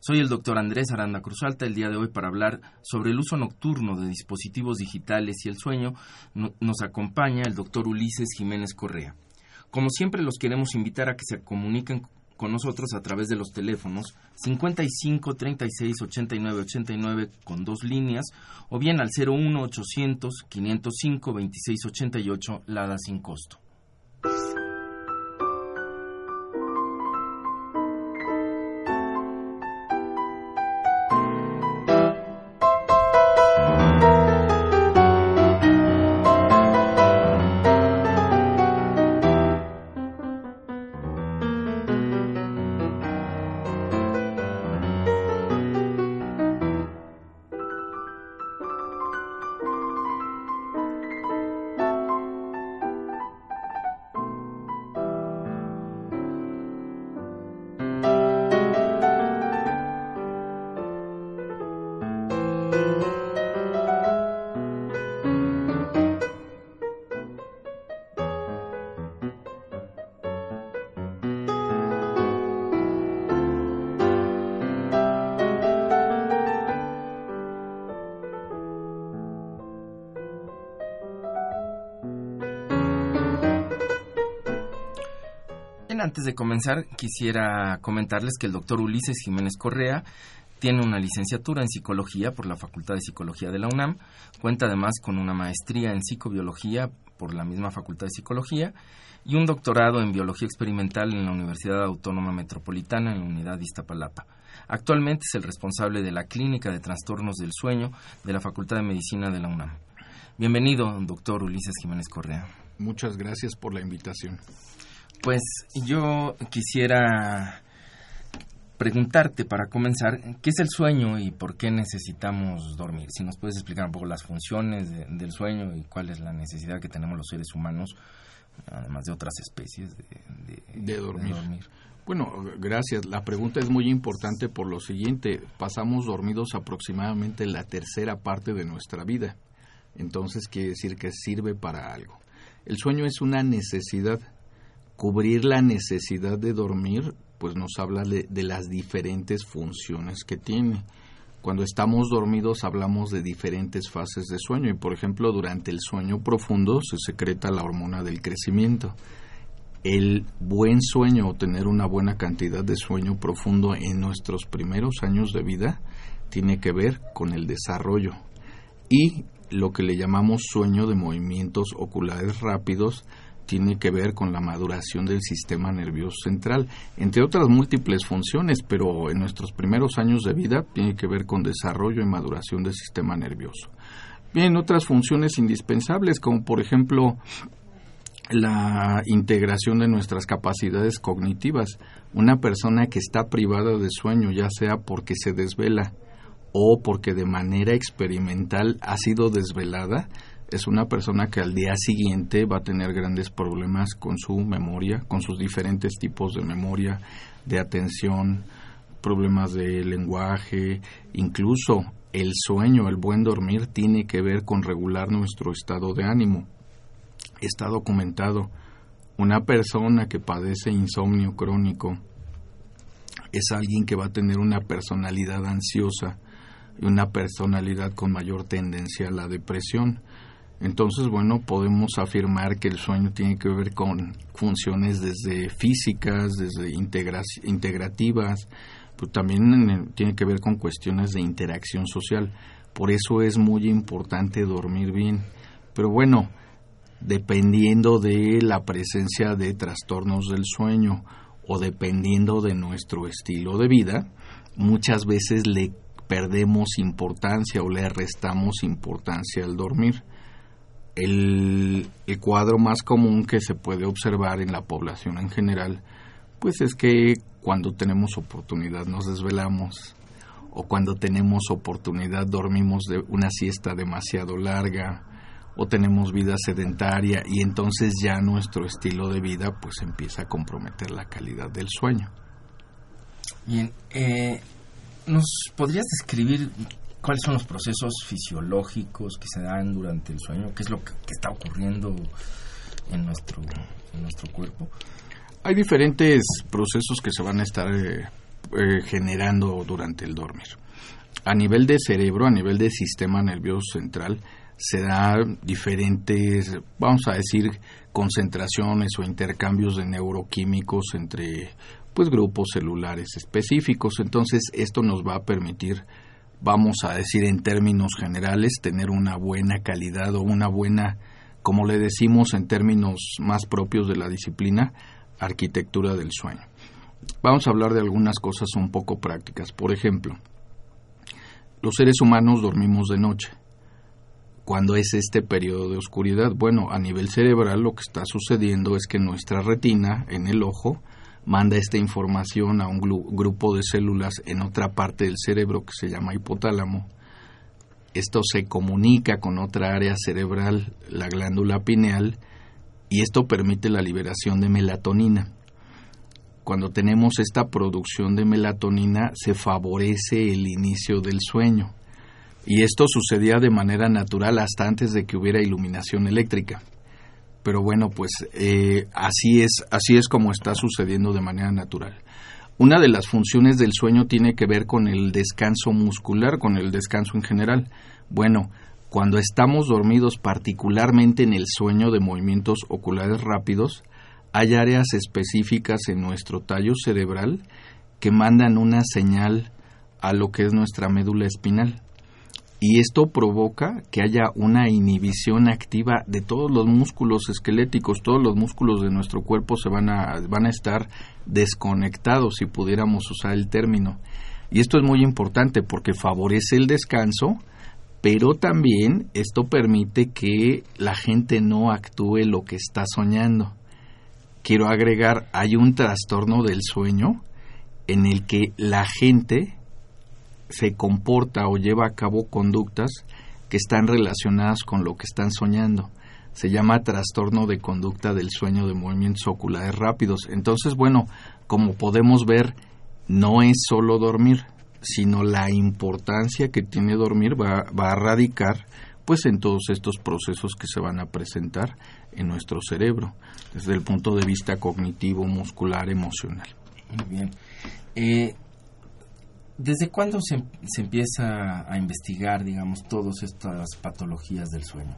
Soy el doctor Andrés Aranda Cruzalta el día de hoy para hablar sobre el uso nocturno de dispositivos digitales y el sueño. nos acompaña el doctor Ulises Jiménez Correa. Como siempre, los queremos invitar a que se comuniquen con nosotros a través de los teléfonos 55 36 89 89 con dos líneas o bien al 01 800 505 26 88 Lada sin costo. Antes de comenzar, quisiera comentarles que el doctor Ulises Jiménez Correa tiene una licenciatura en psicología por la Facultad de Psicología de la UNAM, cuenta además con una maestría en psicobiología por la misma Facultad de Psicología y un doctorado en biología experimental en la Universidad Autónoma Metropolitana en la Unidad de Iztapalapa. Actualmente es el responsable de la Clínica de Trastornos del Sueño de la Facultad de Medicina de la UNAM. Bienvenido, doctor Ulises Jiménez Correa. Muchas gracias por la invitación. Pues yo quisiera preguntarte para comenzar, ¿qué es el sueño y por qué necesitamos dormir? Si nos puedes explicar un poco las funciones del sueño y cuál es la necesidad que tenemos los seres humanos, además de otras especies, de, dormir. Bueno, gracias. La pregunta es muy importante por lo siguiente. Pasamos dormidos aproximadamente la tercera parte de nuestra vida. Entonces quiere decir que sirve para algo. El sueño es una necesidad cubrir la necesidad de dormir, pues nos habla de, las diferentes funciones que tiene. Cuando estamos dormidos hablamos de diferentes fases de sueño y por ejemplo durante el sueño profundo se secreta la hormona del crecimiento. El buen sueño o tener una buena cantidad de sueño profundo en nuestros primeros años de vida tiene que ver con el desarrollo y lo que le llamamos sueño de movimientos oculares rápidos tiene que ver con la maduración del sistema nervioso central, entre otras múltiples funciones, pero en nuestros primeros años de vida tiene que ver con desarrollo y maduración del sistema nervioso. Bien, otras funciones indispensables, como por ejemplo la integración de nuestras capacidades cognitivas. Una persona que está privada de sueño, ya sea porque se desvela o porque de manera experimental ha sido desvelada, es una persona que al día siguiente va a tener grandes problemas con su memoria, con sus diferentes tipos de memoria, de atención, problemas de lenguaje, incluso el sueño, el buen dormir tiene que ver con regular nuestro estado de ánimo. Está documentado, una persona que padece insomnio crónico es alguien que va a tener una personalidad ansiosa y una personalidad con mayor tendencia a la depresión. Entonces, bueno, podemos afirmar que el sueño tiene que ver con funciones desde físicas, desde integrativas, pero también tiene que ver con cuestiones de interacción social. Por eso es muy importante dormir bien. Pero bueno, dependiendo de la presencia de trastornos del sueño o dependiendo de nuestro estilo de vida, muchas veces le perdemos importancia o le restamos importancia al dormir. El, cuadro más común que se puede observar en la población en general, pues es que cuando tenemos oportunidad nos desvelamos o cuando tenemos oportunidad dormimos de una siesta demasiado larga o tenemos vida sedentaria y entonces ya nuestro estilo de vida pues empieza a comprometer la calidad del sueño. Bien, eh, ¿nos podrías describir cuáles son los procesos fisiológicos que se dan durante el sueño? ¿Qué es lo que, está ocurriendo en nuestro, cuerpo? Hay diferentes procesos que se van a estar eh, eh, generando durante el dormir. A nivel de cerebro, a nivel de sistema nervioso central, se dan diferentes, vamos a decir, concentraciones o intercambios de neuroquímicos entre pues grupos celulares específicos. Entonces, esto nos va a permitir, vamos a decir en términos generales, tener una buena calidad o una buena, como le decimos en términos más propios de la disciplina, arquitectura del sueño. Vamos a hablar de algunas cosas un poco prácticas. Por ejemplo, los seres humanos dormimos de noche. Cuando es este periodo de oscuridad? Bueno, a nivel cerebral lo que está sucediendo es que nuestra retina en el ojo manda esta información a un grupo de células en otra parte del cerebro que se llama hipotálamo. Esto se comunica con otra área cerebral, la glándula pineal, y esto permite la liberación de melatonina. Cuando tenemos esta producción de melatonina se favorece el inicio del sueño. Y esto sucedía de manera natural hasta antes de que hubiera iluminación eléctrica pero bueno, pues eh, así es, así es como está sucediendo de manera natural. Una de las funciones del sueño tiene que ver con el descanso muscular, con el descanso en general. Bueno, cuando estamos dormidos, particularmente en el sueño de movimientos oculares rápidos, hay áreas específicas en nuestro tallo cerebral que mandan una señal a lo que es nuestra médula espinal y esto provoca que haya una inhibición activa de todos los músculos esqueléticos, todos los músculos de nuestro cuerpo se van a, van a estar desconectados, si pudiéramos usar el término. Y esto es muy importante porque favorece el descanso, pero también esto permite que la gente no actúe lo que está soñando. Quiero agregar, hay un trastorno del sueño en el que la gente se comporta o lleva a cabo conductas que están relacionadas con lo que están soñando. Se llama trastorno de conducta del sueño de movimientos oculares rápidos. Entonces, bueno, como podemos ver, no es solo dormir, sino la importancia que tiene dormir va, a radicar pues en todos estos procesos que se van a presentar en nuestro cerebro, desde el punto de vista cognitivo, muscular, emocional. Muy bien. Eh, ¿Desde cuándo se, se, empieza a investigar, digamos, todas estas patologías del sueño?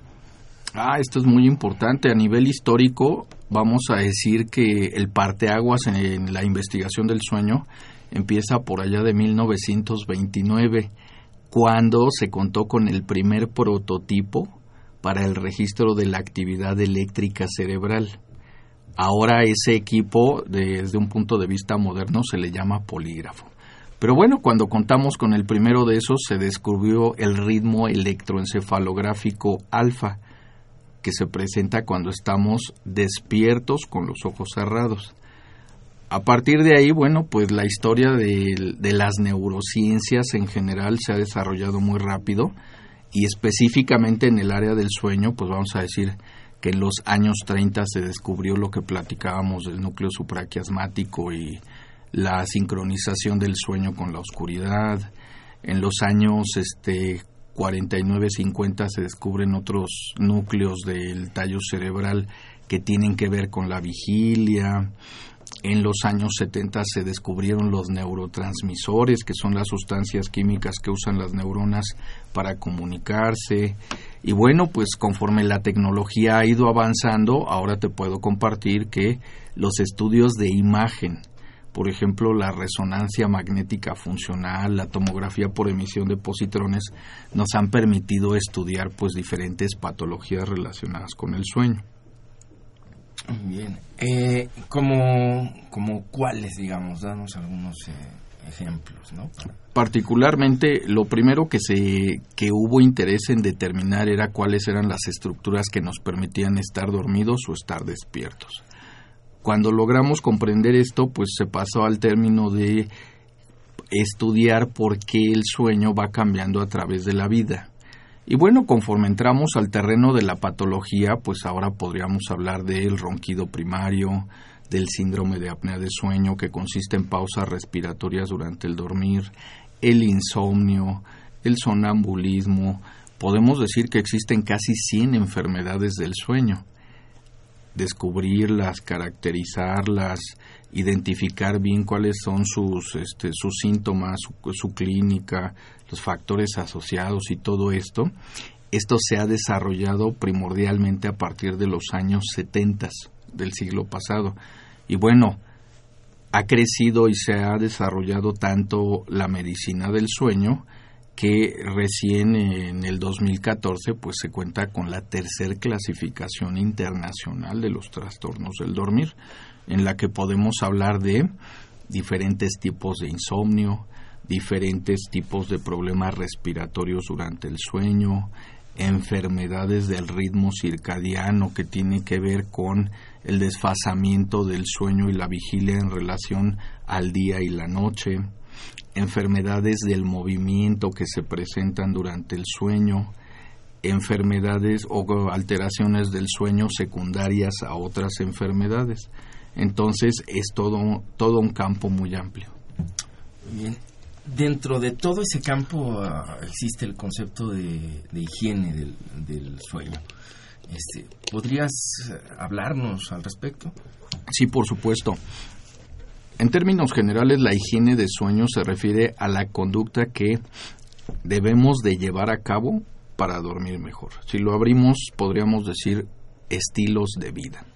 Ah, esto es muy importante. A nivel histórico, vamos a decir que el parteaguas en, en la investigación del sueño empieza por allá de 1929, cuando se contó con el primer prototipo para el registro de la actividad eléctrica cerebral. Ahora ese equipo, desde un punto de vista moderno, se le llama polígrafo. Pero bueno, cuando contamos con el primero de esos, se descubrió el ritmo electroencefalográfico alfa, que se presenta cuando estamos despiertos con los ojos cerrados. A partir de ahí, bueno, pues la historia de, las neurociencias en general se ha desarrollado muy rápido y específicamente en el área del sueño, pues vamos a decir que en los años 30 se descubrió lo que platicábamos del núcleo supraquiasmático y la sincronización del sueño con la oscuridad. En los años este, 49-50 se descubren otros núcleos del tallo cerebral que tienen que ver con la vigilia. En los años 70 se descubrieron los neurotransmisores, que son las sustancias químicas que usan las neuronas para comunicarse. Y bueno, pues conforme la tecnología ha ido avanzando, ahora te puedo compartir que los estudios de imagen por ejemplo, la resonancia magnética funcional, la tomografía por emisión de positrones, nos han permitido estudiar pues diferentes patologías relacionadas con el sueño. Bien. Eh, como, como cuáles, digamos, danos algunos eh, ejemplos, ¿no? Particularmente, lo primero que se que hubo interés en determinar era cuáles eran las estructuras que nos permitían estar dormidos o estar despiertos. Cuando logramos comprender esto, pues se pasó al término de estudiar por qué el sueño va cambiando a través de la vida. Y bueno, conforme entramos al terreno de la patología, pues ahora podríamos hablar del ronquido primario, del síndrome de apnea de sueño, que consiste en pausas respiratorias durante el dormir, el insomnio, el sonambulismo. Podemos decir que existen casi 100 enfermedades del sueño descubrirlas, caracterizarlas, identificar bien cuáles son sus, este, sus síntomas, su, clínica, los factores asociados y todo esto, esto se ha desarrollado primordialmente a partir de los años 70 del siglo pasado. Y bueno, ha crecido y se ha desarrollado tanto la medicina del sueño que recién en el 2014 pues se cuenta con la tercer clasificación internacional de los trastornos del dormir, en la que podemos hablar de diferentes tipos de insomnio, diferentes tipos de problemas respiratorios durante el sueño, enfermedades del ritmo circadiano que tiene que ver con el desfasamiento del sueño y la vigilia en relación al día y la noche, enfermedades del movimiento que se presentan durante el sueño, enfermedades o alteraciones del sueño secundarias a otras enfermedades. Entonces es todo, todo un campo muy amplio. Bien. Dentro de todo ese campo ah, existe el concepto de, higiene del, del, sueño. Este, ¿Podrías hablarnos al respecto? Sí, por supuesto. En términos generales, la higiene de sueño se refiere a la conducta que debemos de llevar a cabo para dormir mejor. Si lo abrimos, podríamos decir estilos de vida.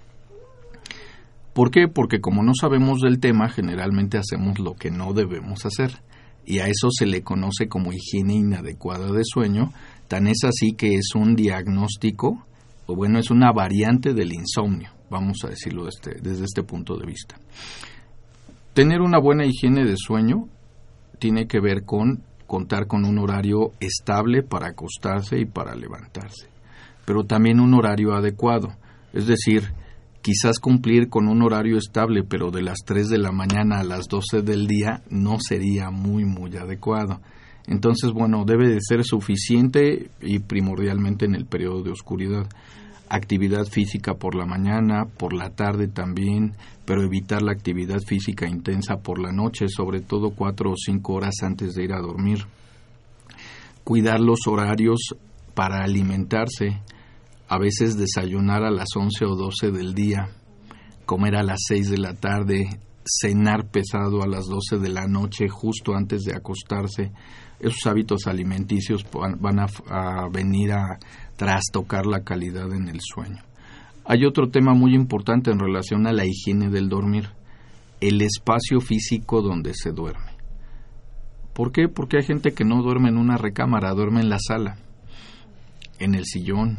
¿Por qué? Porque como no sabemos del tema, generalmente hacemos lo que no debemos hacer. Y a eso se le conoce como higiene inadecuada de sueño. Tan es así que es un diagnóstico, o bueno, es una variante del insomnio, vamos a decirlo desde, desde este punto de vista. Tener una buena higiene de sueño tiene que ver con contar con un horario estable para acostarse y para levantarse, pero también un horario adecuado, es decir, quizás cumplir con un horario estable, pero de las 3 de la mañana a las 12 del día no sería muy, muy adecuado. Entonces, bueno, debe de ser suficiente y primordialmente en el periodo de oscuridad actividad física por la mañana, por la tarde también, pero evitar la actividad física intensa por la noche, sobre todo cuatro o cinco horas antes de ir a dormir. Cuidar los horarios para alimentarse, a veces desayunar a las once o doce del día, comer a las seis de la tarde, cenar pesado a las doce de la noche justo antes de acostarse. Esos hábitos alimenticios van a, a venir a trastocar la calidad en el sueño. Hay otro tema muy importante en relación a la higiene del dormir, el espacio físico donde se duerme. ¿Por qué? Porque hay gente que no duerme en una recámara, duerme en la sala, en el sillón,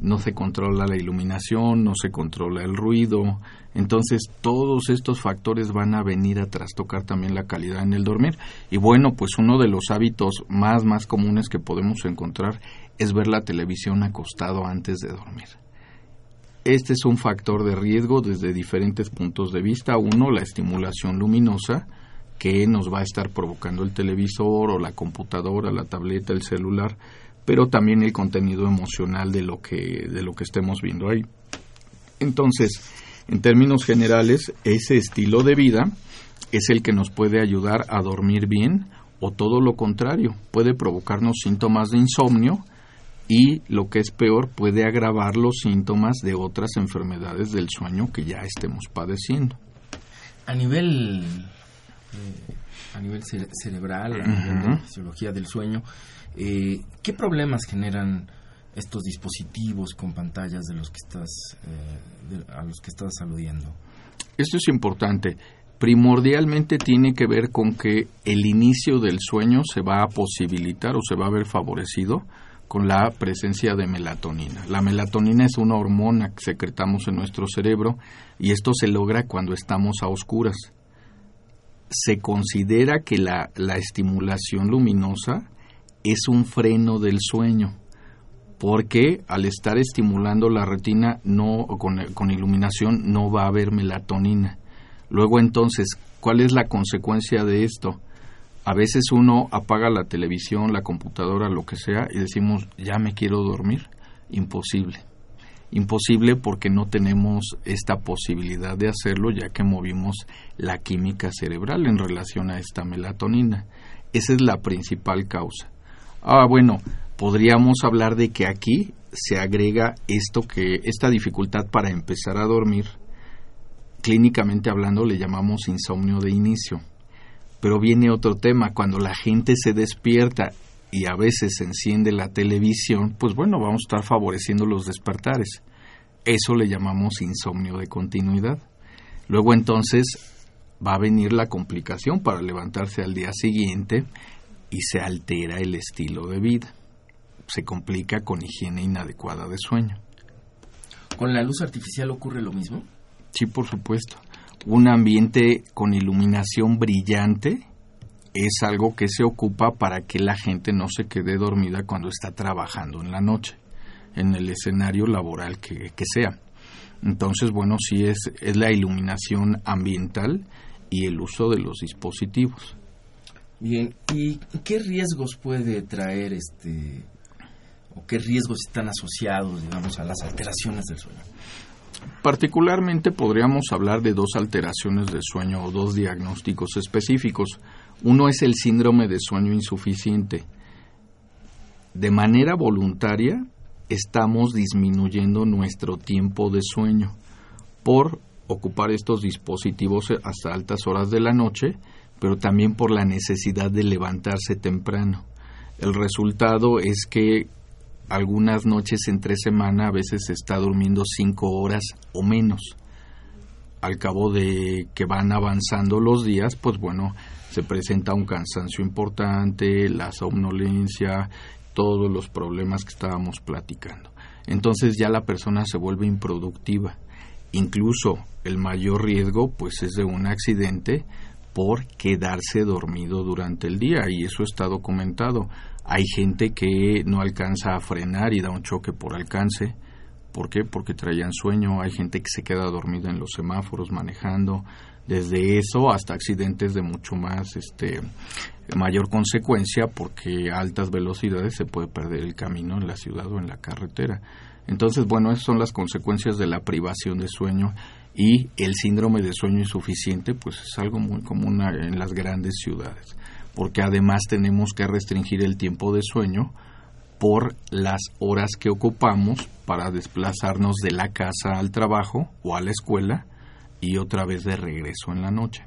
no se controla la iluminación, no se controla el ruido, entonces todos estos factores van a venir a trastocar también la calidad en el dormir. Y bueno, pues uno de los hábitos más más comunes que podemos encontrar es ver la televisión acostado antes de dormir. Este es un factor de riesgo desde diferentes puntos de vista. Uno, la estimulación luminosa que nos va a estar provocando el televisor o la computadora, la tableta, el celular, pero también el contenido emocional de lo que de lo que estemos viendo ahí. Entonces, en términos generales, ese estilo de vida es el que nos puede ayudar a dormir bien o todo lo contrario, puede provocarnos síntomas de insomnio y lo que es peor puede agravar los síntomas de otras enfermedades del sueño que ya estemos padeciendo. A nivel eh, a nivel cerebral, a nivel de la fisiología del sueño, eh, ¿qué problemas generan estos dispositivos con pantallas de los que estás eh, a los que estás aludiendo? Esto es importante. primordialmente tiene que ver con que el inicio del sueño se va a posibilitar o se va a ver favorecido con la presencia de melatonina. La melatonina es una hormona que secretamos en nuestro cerebro y esto se logra cuando estamos a oscuras. Se considera que la, estimulación luminosa es un freno del sueño porque al estar estimulando la retina no con, con iluminación no va a haber melatonina. Luego entonces, ¿cuál es la consecuencia de esto? A veces uno apaga la televisión, la computadora, lo que sea, y decimos, ya me quiero dormir. Imposible. Imposible porque no tenemos esta posibilidad de hacerlo ya que movimos la química cerebral en relación a esta melatonina. Esa es la principal causa. Ah, bueno, podríamos hablar de que aquí se agrega esto que esta dificultad para empezar a dormir, clínicamente hablando le llamamos insomnio de inicio pero viene otro tema, cuando la gente se despierta y a veces se enciende la televisión, pues bueno, vamos a estar favoreciendo los despertares. Eso le llamamos insomnio de continuidad. Luego entonces va a venir la complicación para levantarse al día siguiente y se altera el estilo de vida. Se complica con higiene inadecuada de sueño. ¿Con la luz artificial ocurre lo mismo? Sí, por supuesto un ambiente con iluminación brillante es algo que se ocupa para que la gente no se quede dormida cuando está trabajando en la noche, en el escenario laboral que, sea. Entonces, bueno, sí es, es la iluminación ambiental y el uso de los dispositivos. Bien, ¿y qué riesgos puede traer este o qué riesgos están asociados, digamos, a las alteraciones del sueño? Particularmente podríamos hablar de dos alteraciones de sueño o dos diagnósticos específicos. Uno es el síndrome de sueño insuficiente. De manera voluntaria estamos disminuyendo nuestro tiempo de sueño por ocupar estos dispositivos hasta altas horas de la noche, pero también por la necesidad de levantarse temprano. El resultado es que algunas noches entre semana a veces se está durmiendo cinco horas o menos. Al cabo de que van avanzando los días, pues bueno, se presenta un cansancio importante, la somnolencia, todos los problemas que estábamos platicando. Entonces ya la persona se vuelve improductiva. Incluso el mayor riesgo pues es de un accidente por quedarse dormido durante el día y eso está documentado. Hay gente que no alcanza a frenar y da un choque por alcance. ¿Por qué? Porque traían sueño. Hay gente que se queda dormida en los semáforos manejando. Desde eso hasta accidentes de mucho más, este, mayor consecuencia porque a altas velocidades se puede perder el camino en la ciudad o en la carretera. Entonces, bueno, esas son las consecuencias de la privación de sueño y el síndrome de sueño insuficiente, pues es algo muy común en las grandes ciudades porque además tenemos que restringir el tiempo de sueño por las horas que ocupamos para desplazarnos de la casa al trabajo o a la escuela y otra vez de regreso en la noche.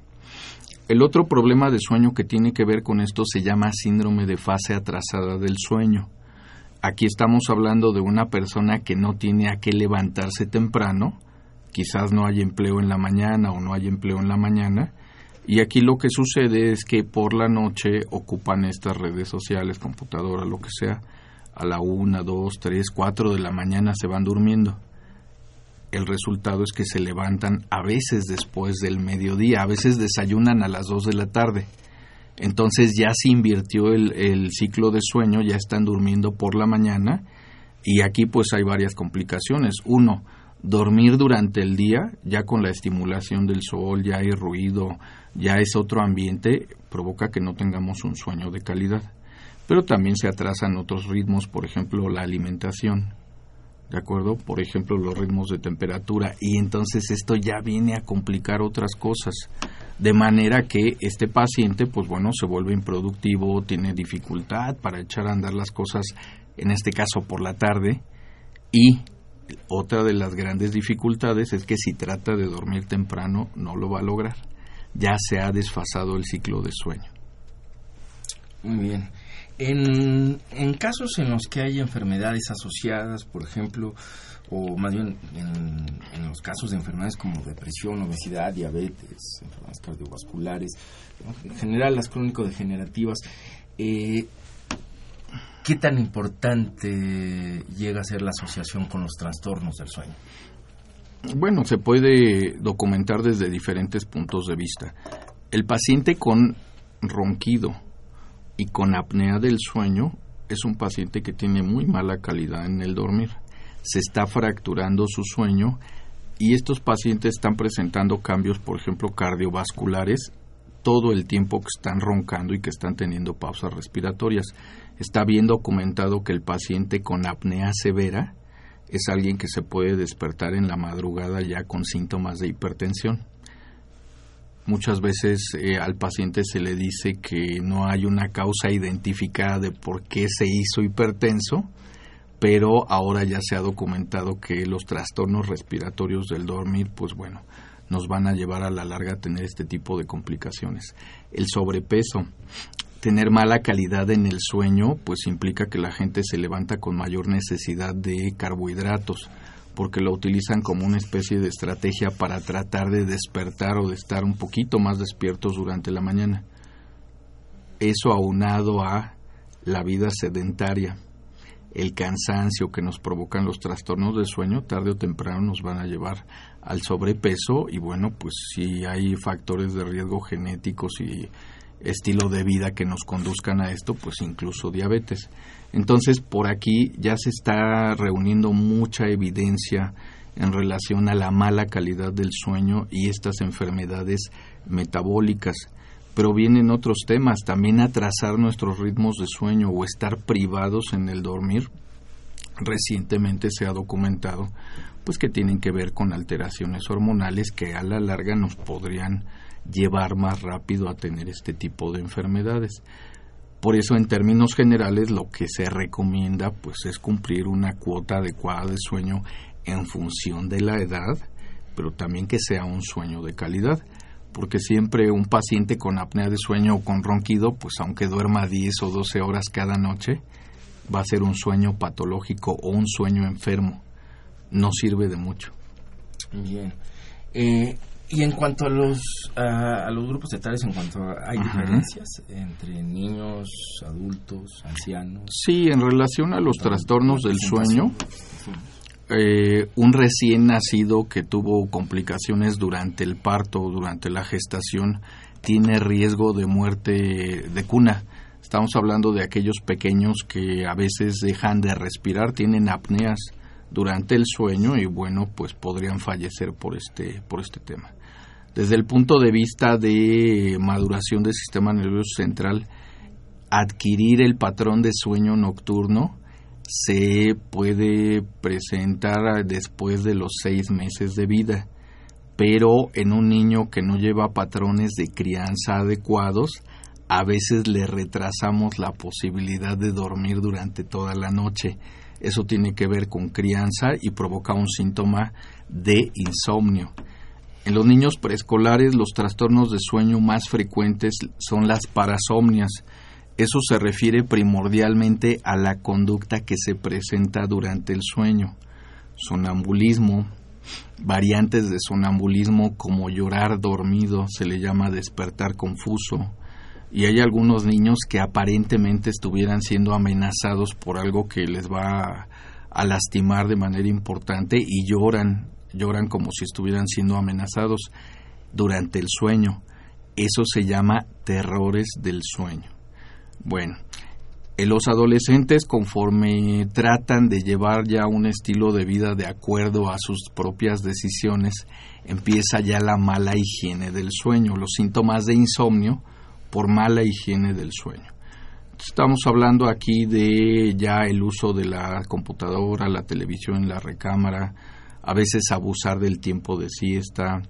El otro problema de sueño que tiene que ver con esto se llama síndrome de fase atrasada del sueño. Aquí estamos hablando de una persona que no tiene a qué levantarse temprano, quizás no hay empleo en la mañana o no hay empleo en la mañana, y aquí lo que sucede es que por la noche ocupan estas redes sociales, computadora, lo que sea, a la una, dos, tres, cuatro de la mañana se van durmiendo. El resultado es que se levantan a veces después del mediodía, a veces desayunan a las dos de la tarde. Entonces ya se invirtió el, el ciclo de sueño, ya están durmiendo por la mañana y aquí pues hay varias complicaciones. Uno, dormir durante el día, ya con la estimulación del sol, ya hay ruido, ya es otro ambiente, provoca que no tengamos un sueño de calidad. Pero también se atrasan otros ritmos, por ejemplo, la alimentación, ¿de acuerdo? Por ejemplo, los ritmos de temperatura, y entonces esto ya viene a complicar otras cosas, de manera que este paciente, pues bueno, se vuelve improductivo, tiene dificultad para echar a andar las cosas, en este caso por la tarde, y otra de las grandes dificultades es que si trata de dormir temprano no lo va a lograr ya se ha desfasado el ciclo de sueño. Muy bien. En, en casos en los que hay enfermedades asociadas, por ejemplo, o más bien en, los casos de enfermedades como depresión, obesidad, diabetes, enfermedades cardiovasculares, en general las crónico-degenerativas, eh, ¿qué tan importante llega a ser la asociación con los trastornos del sueño? Bueno, se puede documentar desde diferentes puntos de vista. El paciente con ronquido y con apnea del sueño es un paciente que tiene muy mala calidad en el dormir se está fracturando su sueño y estos pacientes están presentando cambios, por ejemplo, cardiovasculares todo el tiempo que están roncando y que están teniendo pausas respiratorias. Está bien documentado que el paciente con apnea severa es alguien que se puede despertar en la madrugada ya con síntomas de hipertensión. Muchas veces eh, al paciente se le dice que no hay una causa identificada de por qué se hizo hipertenso, pero ahora ya se ha documentado que los trastornos respiratorios del dormir, pues bueno, nos van a llevar a la larga a tener este tipo de complicaciones. El sobrepeso, tener mala calidad en el sueño, pues implica que la gente se levanta con mayor necesidad de carbohidratos, porque lo utilizan como una especie de estrategia para tratar de despertar o de estar un poquito más despiertos durante la mañana. Eso aunado a la vida sedentaria, el cansancio que nos provocan los trastornos de sueño, tarde o temprano nos van a llevar al sobrepeso y bueno, pues si hay factores de riesgo genéticos y estilo de vida que nos conduzcan a esto, pues incluso diabetes. Entonces, por aquí ya se está reuniendo mucha evidencia en relación a la mala calidad del sueño y estas enfermedades metabólicas. Pero vienen otros temas, también atrasar nuestros ritmos de sueño o estar privados en el dormir. Recientemente se ha documentado pues que tienen que ver con alteraciones hormonales que a la larga nos podrían llevar más rápido a tener este tipo de enfermedades. Por eso, en términos generales, lo que se recomienda pues es cumplir una cuota adecuada de sueño en función de la edad, pero también que sea un sueño de calidad porque siempre un paciente con apnea de sueño o con ronquido, pues aunque duerma 10 o 12 horas cada noche, va a ser un sueño patológico o un sueño enfermo. No sirve de mucho. Bien. Eh, y en cuanto a los, a, los grupos etarios, en cuanto a, hay diferencias entre niños, adultos, ancianos. Sí, en relación a los trastornos del sueño, eh, un recién nacido que tuvo complicaciones durante el parto o durante la gestación tiene riesgo de muerte de cuna. Estamos hablando de aquellos pequeños que a veces dejan de respirar, tienen apneas durante el sueño y bueno, pues podrían fallecer por este por este tema. Desde el punto de vista de maduración del sistema nervioso central, adquirir el patrón de sueño nocturno se puede presentar después de los seis meses de vida, pero en un niño que no lleva patrones de crianza adecuados, a veces le retrasamos la posibilidad de dormir durante toda la noche. Eso tiene que ver con crianza y provoca un síntoma de insomnio. En los niños preescolares los trastornos de sueño más frecuentes son las parasomnias, eso se refiere primordialmente a la conducta que se presenta durante el sueño. Sonambulismo, variantes de sonambulismo como llorar dormido, se le llama despertar confuso, y hay algunos niños que aparentemente estuvieran siendo amenazados por algo que les va a, lastimar de manera importante y lloran, lloran como si estuvieran siendo amenazados durante el sueño. Eso se llama terrores del sueño. Bueno, los adolescentes conforme tratan de llevar ya un estilo de vida de acuerdo a sus propias decisiones, empieza ya la mala higiene del sueño, los síntomas de insomnio por mala higiene del sueño. Estamos hablando aquí de ya el uso de la computadora, la televisión, la recámara, a veces abusar del tiempo de siesta,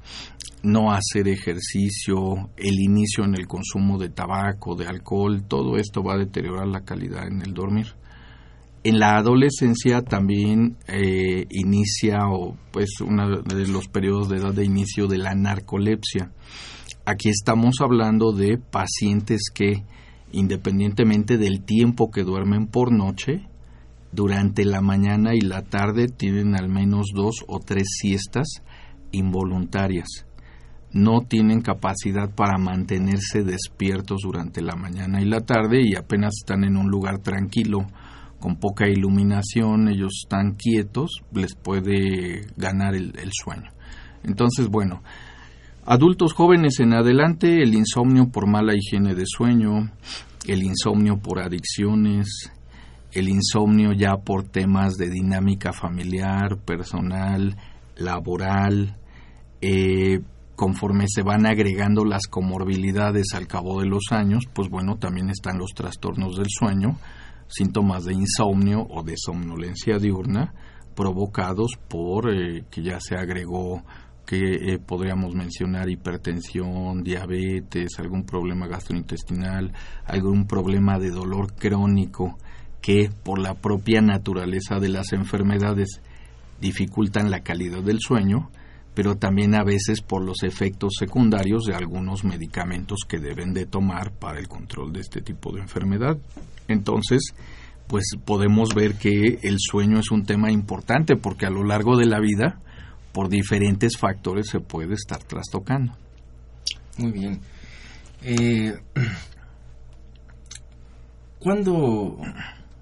no hacer ejercicio, el inicio en el consumo de tabaco, de alcohol, todo esto va a deteriorar la calidad en el dormir. En la adolescencia también eh, inicia o pues uno de los periodos de edad de inicio de la narcolepsia. Aquí estamos hablando de pacientes que independientemente del tiempo que duermen por noche, durante la mañana y la tarde tienen al menos dos o tres siestas involuntarias. No tienen capacidad para mantenerse despiertos durante la mañana y la tarde y apenas están en un lugar tranquilo, con poca iluminación, ellos están quietos, les puede ganar el, el sueño. Entonces, bueno, adultos jóvenes en adelante, el insomnio por mala higiene de sueño, el insomnio por adicciones, el insomnio ya por temas de dinámica familiar, personal, laboral, eh, conforme se van agregando las comorbilidades al cabo de los años, pues bueno, también están los trastornos del sueño, síntomas de insomnio o de somnolencia diurna provocados por eh, que ya se agregó que eh, podríamos mencionar hipertensión, diabetes, algún problema gastrointestinal, algún problema de dolor crónico que por la propia naturaleza de las enfermedades dificultan la calidad del sueño, pero también a veces por los efectos secundarios de algunos medicamentos que deben de tomar para el control de este tipo de enfermedad. Entonces, pues podemos ver que el sueño es un tema importante porque a lo largo de la vida, por diferentes factores, se puede estar trastocando. Muy bien. Eh, ¿Cuándo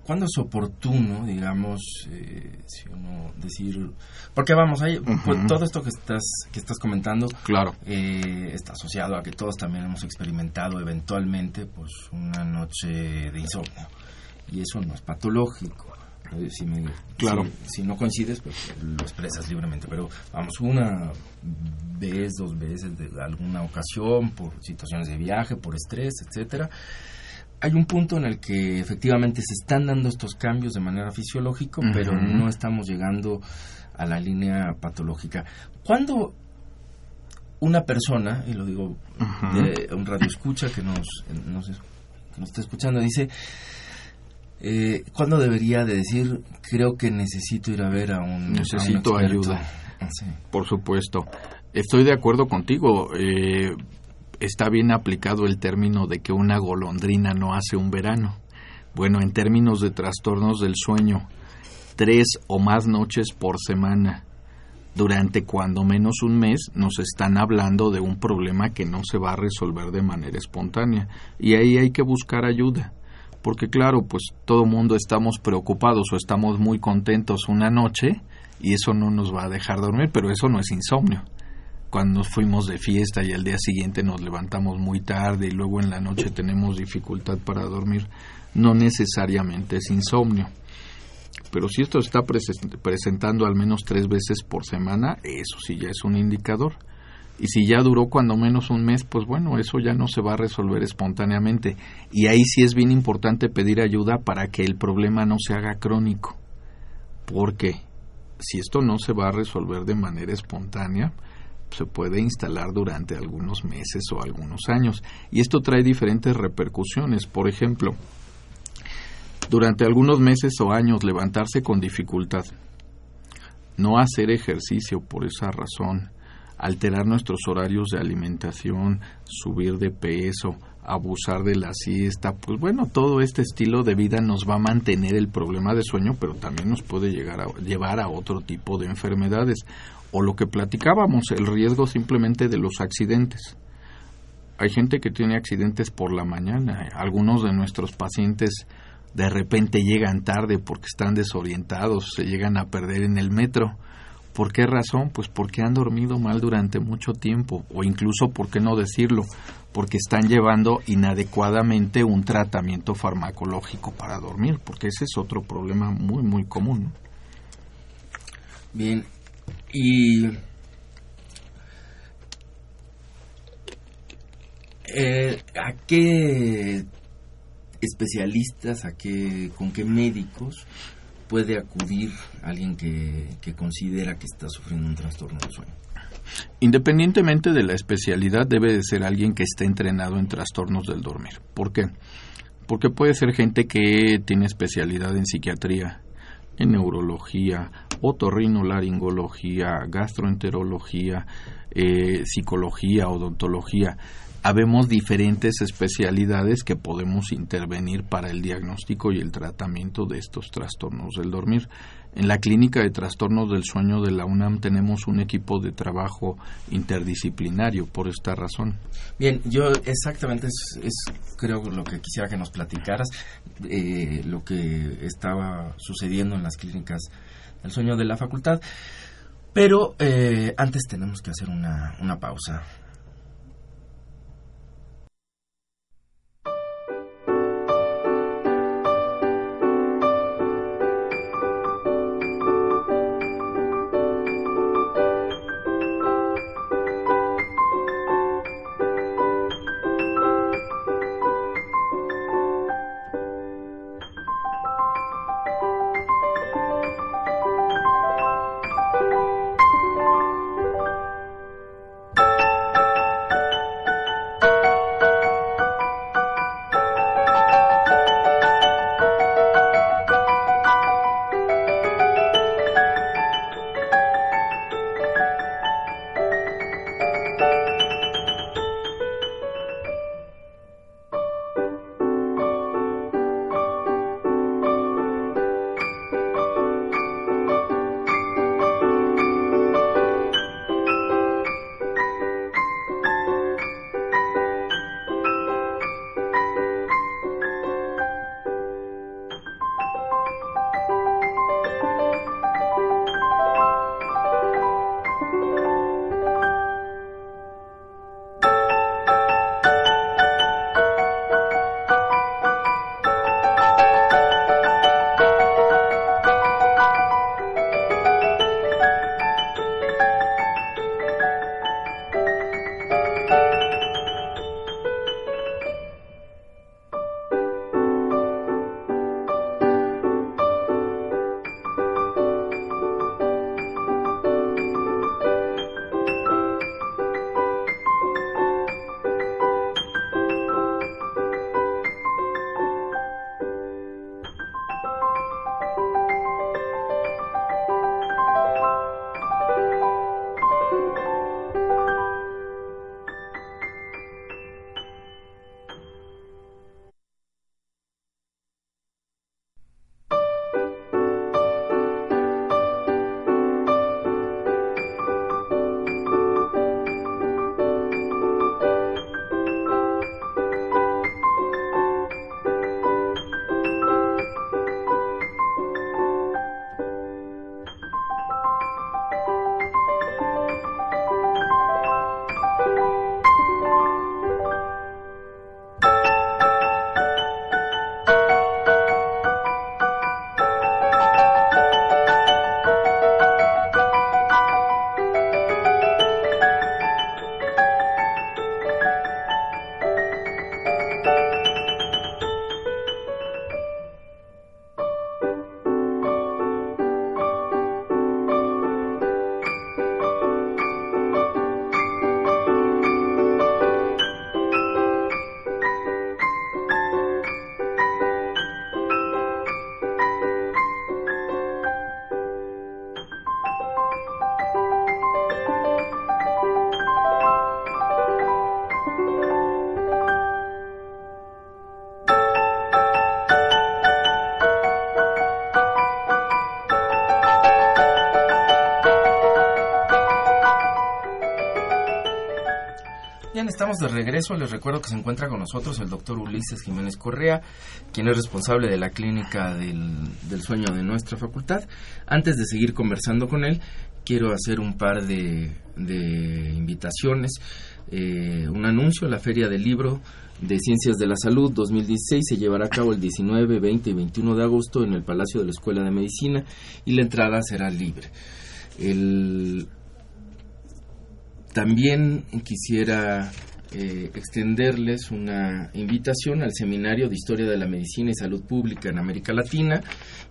¿Cuándo es oportuno, digamos, eh, si uno decir, porque vamos, hay, pues, todo esto que estás que estás comentando, claro, eh, está asociado a que todos también hemos experimentado eventualmente, pues, una noche de insomnio y eso no es patológico. Eh, si, me, claro. si, no coincides, pues lo expresas libremente. Pero vamos, una vez, dos veces, de alguna ocasión, por situaciones de viaje, por estrés, etcétera, hay un punto en el que efectivamente se están dando estos cambios de manera fisiológica, pero no estamos llegando a la línea patológica. Cuando una persona, y lo digo de un radio escucha que nos, nos, que nos está escuchando, dice, eh, ¿cuándo debería de decir, creo que necesito ir a ver a un... Necesito ayuda. Ah, Por supuesto. Estoy de acuerdo contigo. Eh, está bien aplicado el término de que una golondrina no hace un verano. Bueno, en términos de trastornos del sueño, tres o más noches por semana durante cuando menos un mes nos están hablando de un problema que no se va a resolver de manera espontánea y ahí hay que buscar ayuda porque claro pues todo mundo estamos preocupados o estamos muy contentos una noche y eso no nos va a dejar dormir pero eso no es insomnio cuando nos fuimos de fiesta y al día siguiente nos levantamos muy tarde y luego en la noche tenemos dificultad para dormir, no necesariamente es insomnio. Pero si esto está presentando al menos tres veces por semana, eso sí ya es un indicador. Y si ya duró cuando menos un mes, pues bueno, eso ya no se va a resolver espontáneamente. Y ahí sí es bien importante pedir ayuda para que el problema no se haga crónico. Porque si esto no se va a resolver de manera espontánea, se puede instalar durante algunos meses o algunos años. Y esto trae diferentes repercusiones. Por ejemplo, durante algunos meses o años levantarse con dificultad, no hacer ejercicio por esa razón, alterar nuestros horarios de alimentación, subir de peso, abusar de la siesta, pues bueno, todo este estilo de vida nos va a mantener el problema de sueño, pero también nos puede llegar a, llevar a otro tipo de enfermedades o lo que platicábamos, el riesgo simplemente de los accidentes. Hay gente que tiene accidentes por la mañana. Algunos de nuestros pacientes de repente llegan tarde porque están desorientados, se llegan a perder en el metro. ¿Por qué razón? Pues porque han dormido mal durante mucho tiempo o incluso, ¿por qué no decirlo? Porque están llevando inadecuadamente un tratamiento farmacológico para dormir, porque ese es otro problema muy, muy común. Bien, y eh, ¿a qué especialistas, a qué, con qué médicos puede acudir alguien que, que considera que está sufriendo un trastorno del sueño? Independientemente de la especialidad, debe de ser alguien que esté entrenado en trastornos del dormir. ¿Por qué? Porque puede ser gente que tiene especialidad en psiquiatría, en neurología, otorrinolaringología, gastroenterología, eh, psicología, odontología. habemos diferentes especialidades que podemos intervenir para el diagnóstico y el tratamiento de estos trastornos del dormir. En la clínica de trastornos del sueño de la UNAM tenemos un equipo de trabajo interdisciplinario por esta razón. Bien, yo exactamente es, creo lo que quisiera que nos platicaras, eh, lo que estaba sucediendo en las clínicas del sueño de la facultad. Pero eh, antes tenemos que hacer una, una pausa. Estamos de regreso. Les recuerdo que se encuentra con nosotros el doctor Ulises Jiménez Correa, quien es responsable de la clínica del, sueño de nuestra facultad. Antes de seguir conversando con él, quiero hacer un par de, invitaciones. Eh, un anuncio, la Feria del Libro de Ciencias de la Salud 2016 se llevará a cabo el 19, 20 y 21 de agosto en el Palacio de la Escuela de Medicina y la entrada será libre. El, también quisiera eh, extenderles una invitación al Seminario de Historia de la Medicina y Salud Pública en América Latina,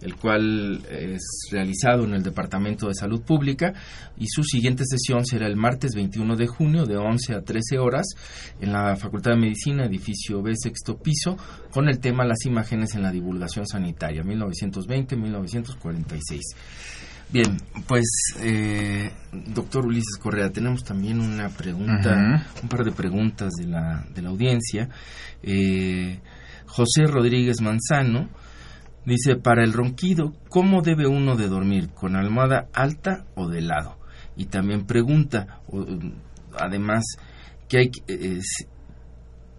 el cual es realizado en el Departamento de Salud Pública y su siguiente sesión será el martes 21 de junio de 11 a 13 horas en la Facultad de Medicina, edificio B, sexto piso, con el tema Las imágenes en la divulgación sanitaria, 1920-1946. Bien, pues, eh, doctor Ulises Correa, tenemos también una pregunta, un par de preguntas de la, de la audiencia. Eh, José Rodríguez Manzano dice, para el ronquido, ¿cómo debe uno de dormir? ¿Con almohada alta o de lado? Y también pregunta, además, que hay eh,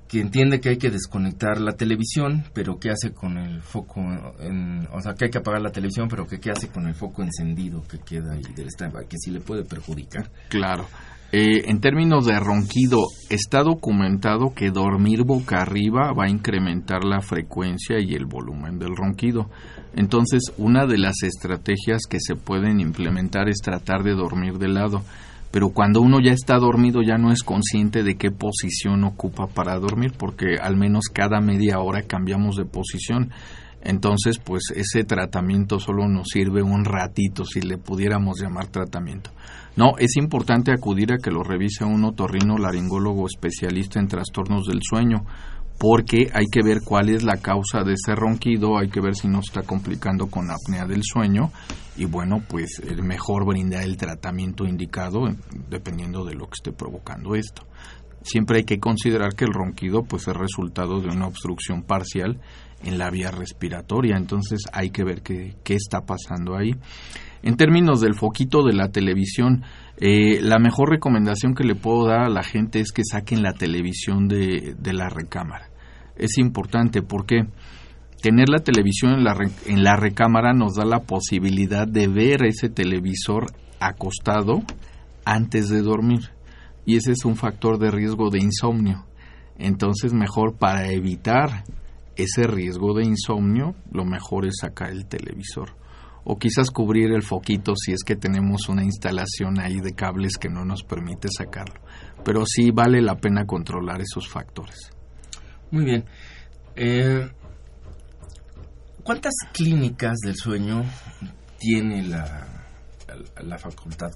que entiende que hay que desconectar la televisión, pero ¿qué hace con el foco? o sea, que hay que apagar la televisión, pero que ¿qué hace con el foco encendido que queda ahí del stand Que sí le puede perjudicar. Claro. Eh, en términos de ronquido, está documentado que dormir boca arriba va a incrementar la frecuencia y el volumen del ronquido. Entonces, una de las estrategias que se pueden implementar es tratar de dormir de lado pero cuando uno ya está dormido ya no es consciente de qué posición ocupa para dormir, porque al menos cada media hora cambiamos de posición. Entonces, pues ese tratamiento solo nos sirve un ratito, si le pudiéramos llamar tratamiento. No, es importante acudir a que lo revise un otorrino laringólogo especialista en trastornos del sueño, porque hay que ver cuál es la causa de ese ronquido, hay que ver si no está complicando con apnea del sueño y bueno, pues es mejor brindar el tratamiento indicado dependiendo de lo que esté provocando esto. Siempre hay que considerar que el ronquido pues es resultado de una obstrucción parcial en la vía respiratoria, entonces hay que ver qué, qué está pasando ahí. En términos del foquito de la televisión, eh, la mejor recomendación que le puedo dar a la gente es que saquen la televisión de, de la recámara es importante porque tener la televisión en la, en la recámara nos da la posibilidad de ver ese televisor acostado antes de dormir y ese es un factor de riesgo de insomnio. Entonces mejor para evitar ese riesgo de insomnio, lo mejor es sacar el televisor o quizás cubrir el foquito si es que tenemos una instalación ahí de cables que no nos permite sacarlo. Pero sí vale la pena controlar esos factores. Muy bien. Eh, ¿Cuántas clínicas del sueño tiene la, la, facultad,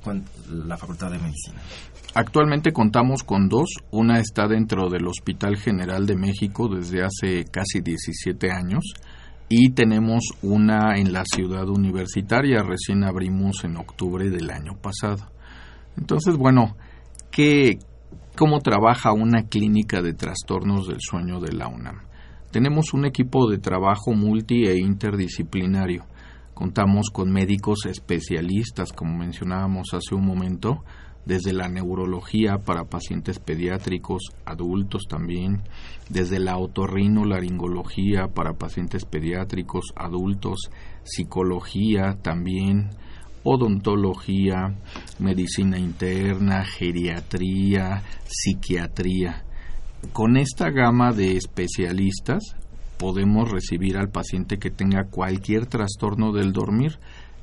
la Facultad de Medicina? Actualmente contamos con dos. Una está dentro del Hospital General de México desde hace casi 17 años y tenemos una en la ciudad universitaria. Recién abrimos en octubre del año pasado. Entonces, bueno, ¿qué, cómo trabaja una clínica de trastornos del sueño de la UNAM. Tenemos un equipo de trabajo multi e interdisciplinario. Contamos con médicos especialistas, como mencionábamos hace un momento, desde la neurología para pacientes pediátricos, adultos también, desde la otorrinolaringología para pacientes pediátricos, adultos, psicología también, odontología, medicina interna, geriatría, psiquiatría. Con esta gama de especialistas podemos recibir al paciente que tenga cualquier trastorno del dormir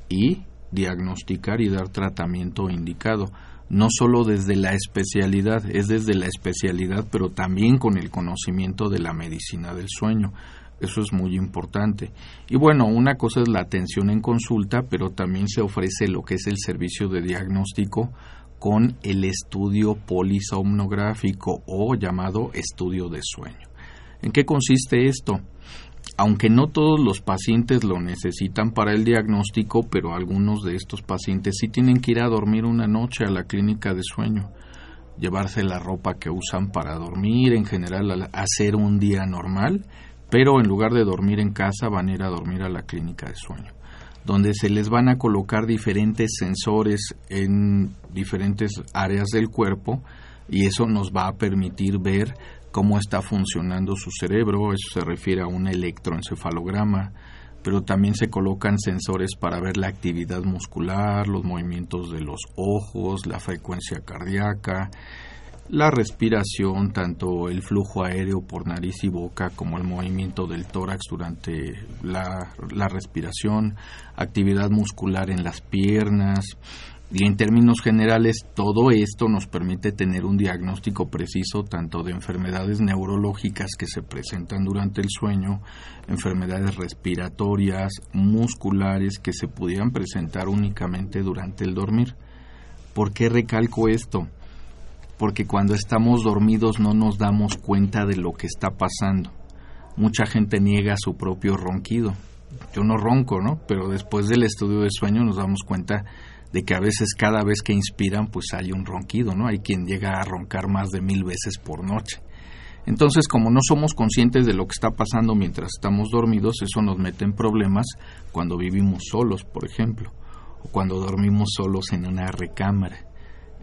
y diagnosticar y dar tratamiento indicado. No solo desde la especialidad, es desde la especialidad, pero también con el conocimiento de la medicina del sueño. Eso es muy importante. Y bueno, una cosa es la atención en consulta, pero también se ofrece lo que es el servicio de diagnóstico con el estudio polisomnográfico o llamado estudio de sueño. ¿En qué consiste esto? Aunque no todos los pacientes lo necesitan para el diagnóstico, pero algunos de estos pacientes sí tienen que ir a dormir una noche a la clínica de sueño, llevarse la ropa que usan para dormir, en general hacer un día normal pero en lugar de dormir en casa van a ir a dormir a la clínica de sueño, donde se les van a colocar diferentes sensores en diferentes áreas del cuerpo y eso nos va a permitir ver cómo está funcionando su cerebro, eso se refiere a un electroencefalograma, pero también se colocan sensores para ver la actividad muscular, los movimientos de los ojos, la frecuencia cardíaca, la respiración, tanto el flujo aéreo por nariz y boca como el movimiento del tórax durante la, la, respiración, actividad muscular en las piernas. Y en términos generales, todo esto nos permite tener un diagnóstico preciso tanto de enfermedades neurológicas que se presentan durante el sueño, enfermedades respiratorias, musculares que se pudieran presentar únicamente durante el dormir. ¿Por qué recalco esto? Porque cuando estamos dormidos no nos damos cuenta de lo que está pasando. Mucha gente niega su propio ronquido, yo no ronco, ¿no? Pero después del estudio de sueño nos damos cuenta de que a veces cada vez que inspiran pues hay un ronquido, ¿no? Hay quien llega a roncar más de mil veces por noche. Entonces, como no somos conscientes de lo que está pasando mientras estamos dormidos, eso nos mete en problemas cuando vivimos solos, por ejemplo, o cuando dormimos solos en una recámara.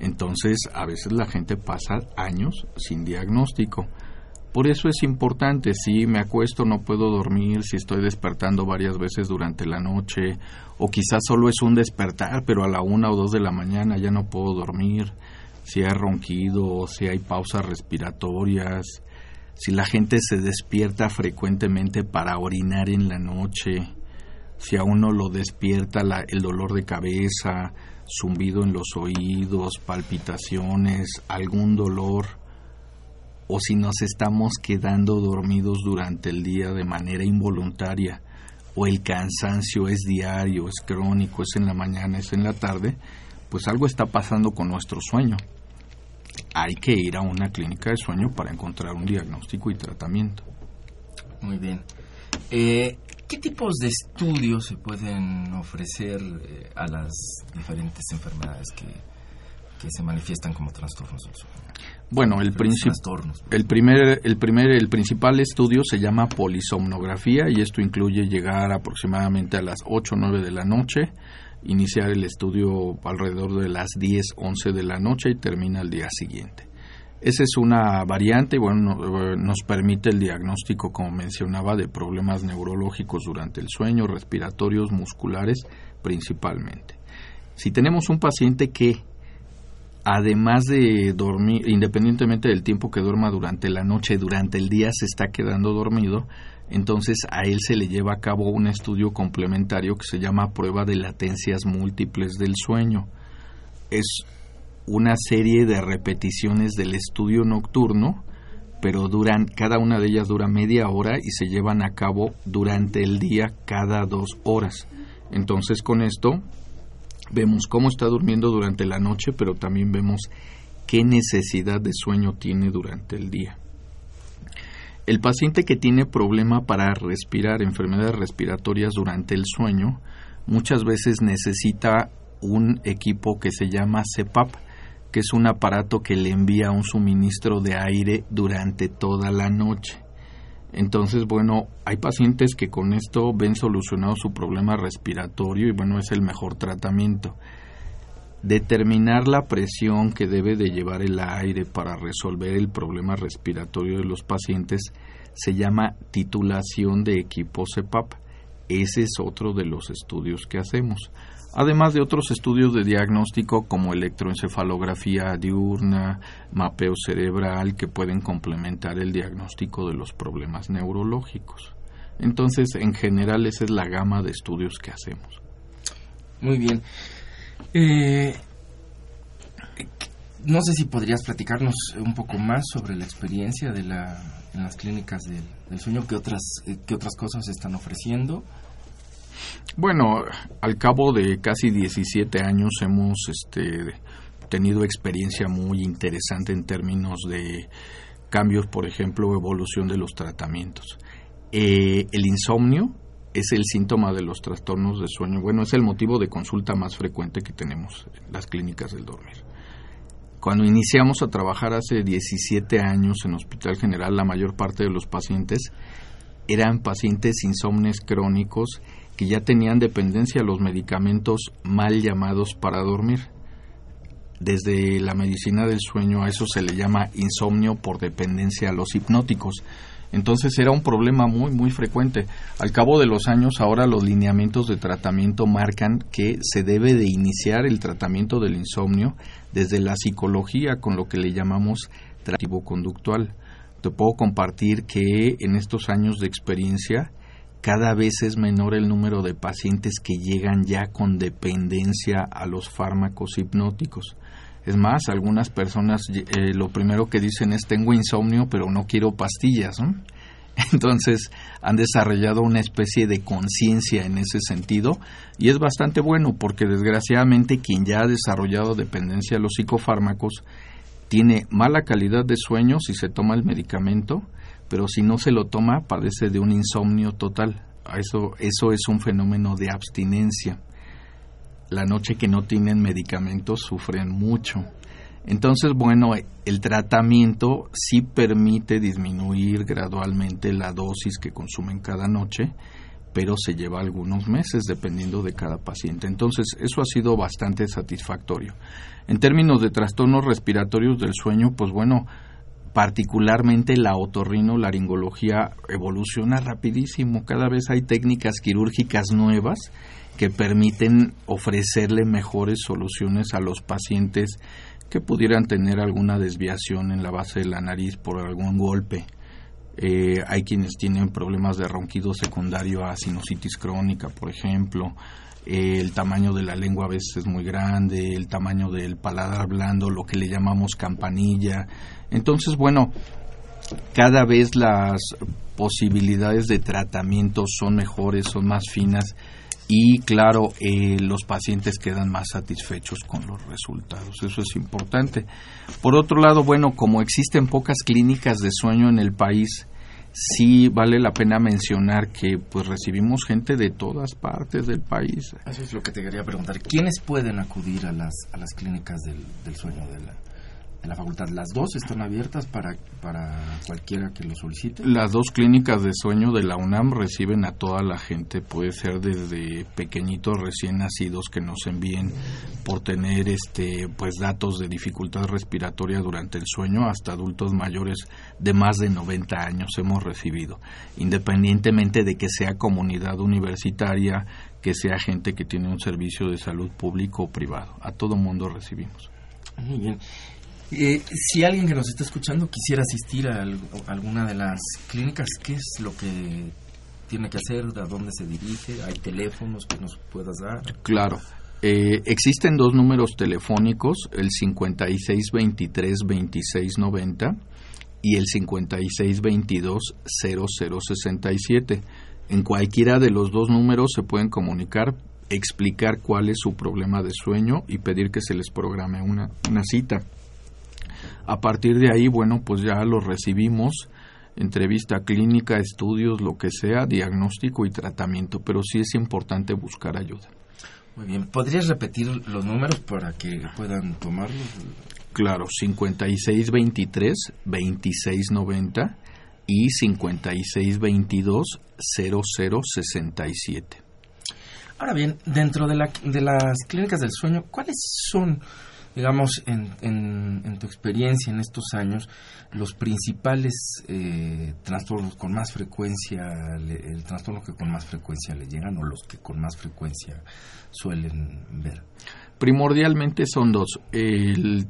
Entonces, a veces la gente pasa años sin diagnóstico. Por eso es importante, si me acuesto no puedo dormir, si estoy despertando varias veces durante la noche, o quizás solo es un despertar, pero a la una o dos de la mañana ya no puedo dormir, si hay ronquido, si hay pausas respiratorias, si la gente se despierta frecuentemente para orinar en la noche, si a uno lo despierta el dolor de cabeza, zumbido en los oídos, palpitaciones, algún dolor, o si nos estamos quedando dormidos durante el día de manera involuntaria, o el cansancio es diario, es crónico, es en la mañana, es en la tarde, pues algo está pasando con nuestro sueño. Hay que ir a una clínica de sueño para encontrar un diagnóstico y tratamiento. Muy bien. Eh, ¿Qué tipos de estudios se pueden ofrecer eh, a las diferentes enfermedades que, que se manifiestan como trastornos del sueño? Bueno, el, el, primer, el, primer, el principal estudio se llama polisomnografía y esto incluye llegar aproximadamente a las 8 o 9 de la noche, iniciar el estudio alrededor de las 10, 11 de la noche y termina el día siguiente. Esa es una variante y bueno, nos permite el diagnóstico, como mencionaba, de problemas neurológicos durante el sueño, respiratorios, musculares principalmente. Si tenemos un paciente que además de dormir, independientemente del tiempo que duerma durante la noche, durante el día se está quedando dormido, entonces a él se le lleva a cabo un estudio complementario que se llama prueba de latencias múltiples del sueño. Es una serie de repeticiones del estudio nocturno, pero duran, cada una de ellas dura media hora y se llevan a cabo durante el día cada dos horas. Entonces con esto Vemos cómo está durmiendo durante la noche, pero también vemos qué necesidad de sueño tiene durante el día. El paciente que tiene problema para respirar, enfermedades respiratorias durante el sueño, muchas veces necesita un equipo que se llama CEPAP, que es un aparato que le envía un suministro de aire durante toda la noche. Entonces, bueno, hay pacientes que con esto ven solucionado su problema respiratorio y bueno, es el mejor tratamiento. Determinar la presión que debe de llevar el aire para resolver el problema respiratorio de los pacientes se llama titulación de equipo CEPAP. Ese es otro de los estudios que hacemos además de otros estudios de diagnóstico como electroencefalografía diurna, mapeo cerebral, que pueden complementar el diagnóstico de los problemas neurológicos. Entonces, en general, esa es la gama de estudios que hacemos. Muy bien. Eh, no sé si podrías platicarnos un poco más sobre la experiencia de la, en las clínicas del, sueño, qué otras, eh, otras cosas están ofreciendo bueno, al cabo de casi 17 años hemos este, tenido experiencia muy interesante en términos de cambios, por ejemplo, evolución de los tratamientos. Eh, el insomnio es el síntoma de los trastornos de sueño. Bueno, es el motivo de consulta más frecuente que tenemos en las clínicas del dormir. Cuando iniciamos a trabajar hace 17 años en Hospital General, la mayor parte de los pacientes eran pacientes insomnes crónicos que ya tenían dependencia a los medicamentos mal llamados para dormir. Desde la medicina del sueño a eso se le llama insomnio por dependencia a los hipnóticos. Entonces era un problema muy muy frecuente. Al cabo de los años ahora los lineamientos de tratamiento marcan que se debe de iniciar el tratamiento del insomnio desde la psicología con lo que le llamamos tratamiento conductual. Te puedo compartir que en estos años de experiencia cada vez es menor el número de pacientes que llegan ya con dependencia a los fármacos hipnóticos. Es más, algunas personas eh, lo primero que dicen es tengo insomnio pero no quiero pastillas. Entonces han desarrollado una especie de conciencia en ese sentido y es bastante bueno porque desgraciadamente quien ya ha desarrollado dependencia a los psicofármacos tiene mala calidad de sueño si se toma el medicamento pero si no se lo toma padece de un insomnio total. Eso, eso es un fenómeno de abstinencia. La noche que no tienen medicamentos sufren mucho. Entonces, bueno, el tratamiento sí permite disminuir gradualmente la dosis que consumen cada noche, pero se lleva algunos meses dependiendo de cada paciente. Entonces, eso ha sido bastante satisfactorio. En términos de trastornos respiratorios del sueño, pues bueno, particularmente la otorrinolaringología evoluciona rapidísimo. Cada vez hay técnicas quirúrgicas nuevas que permiten ofrecerle mejores soluciones a los pacientes que pudieran tener alguna desviación en la base de la nariz por algún golpe. Eh, hay quienes tienen problemas de ronquido secundario a sinusitis crónica, por ejemplo. Eh, el tamaño de la lengua a veces es muy grande, el tamaño del paladar blando, lo que le llamamos campanilla. Entonces, bueno, cada vez las posibilidades de tratamiento son mejores, son más finas y claro, eh, los pacientes quedan más satisfechos con los resultados. Eso es importante. Por otro lado, bueno, como existen pocas clínicas de sueño en el país, sí vale la pena mencionar que pues recibimos gente de todas partes del país. Eso es lo que te quería preguntar. ¿Quiénes pueden acudir a las, a las clínicas del, del sueño de la, en la facultad. ¿Las dos están abiertas para, para cualquiera que lo solicite? Las dos clínicas de sueño de la UNAM reciben a toda la gente, puede ser desde pequeñitos recién nacidos que nos envíen por tener este pues datos de dificultad respiratoria durante el sueño hasta adultos mayores de más de 90 años hemos recibido, independientemente de que sea comunidad universitaria, que sea gente que tiene un servicio de salud público o privado. A todo mundo recibimos. Muy bien. Eh, si alguien que nos está escuchando quisiera asistir a, alguna de las clínicas, ¿qué es lo que tiene que hacer? ¿A dónde se dirige? ¿Hay teléfonos que nos puedas dar? Claro. Eh, existen dos números telefónicos, el 5623-2690 y el 5622-0067. En cualquiera de los dos números se pueden comunicar, explicar cuál es su problema de sueño y pedir que se les programe una, una cita. A partir de ahí, bueno, pues ya lo recibimos, entrevista clínica, estudios, lo que sea, diagnóstico y tratamiento, pero sí es importante buscar ayuda. Muy bien, ¿podrías repetir los números para que puedan tomarlos? Claro, 5623-2690 y 5622-0067. Ahora bien, dentro de, la, de las clínicas del sueño, ¿cuáles son digamos, en, tu experiencia en estos años, los principales eh, trastornos con más frecuencia, el trastorno que con más frecuencia le llegan o los que con más frecuencia suelen ver? Primordialmente son dos. El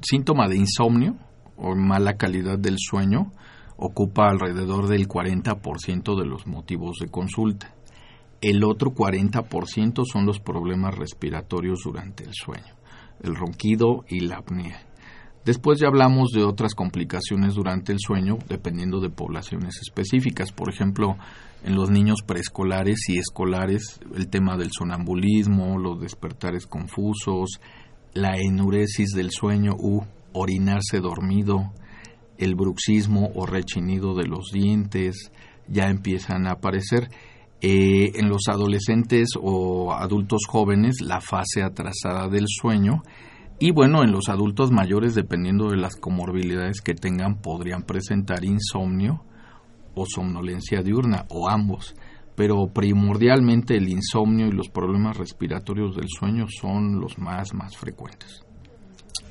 síntoma de insomnio o mala calidad del sueño ocupa alrededor del 40% de los motivos de consulta. El otro 40% son los problemas respiratorios durante el sueño el ronquido y la apnea. Después ya hablamos de otras complicaciones durante el sueño, dependiendo de poblaciones específicas. Por ejemplo, en los niños preescolares y escolares, el tema del sonambulismo, los despertares confusos, la enuresis del sueño u orinarse dormido, el bruxismo o rechinido de los dientes, ya empiezan a aparecer. Eh, en los adolescentes o adultos jóvenes la fase atrasada del sueño y bueno, en los adultos mayores, dependiendo de las comorbilidades que tengan, podrían presentar insomnio o somnolencia diurna o ambos. Pero primordialmente el insomnio y los problemas respiratorios del sueño son los más, más frecuentes.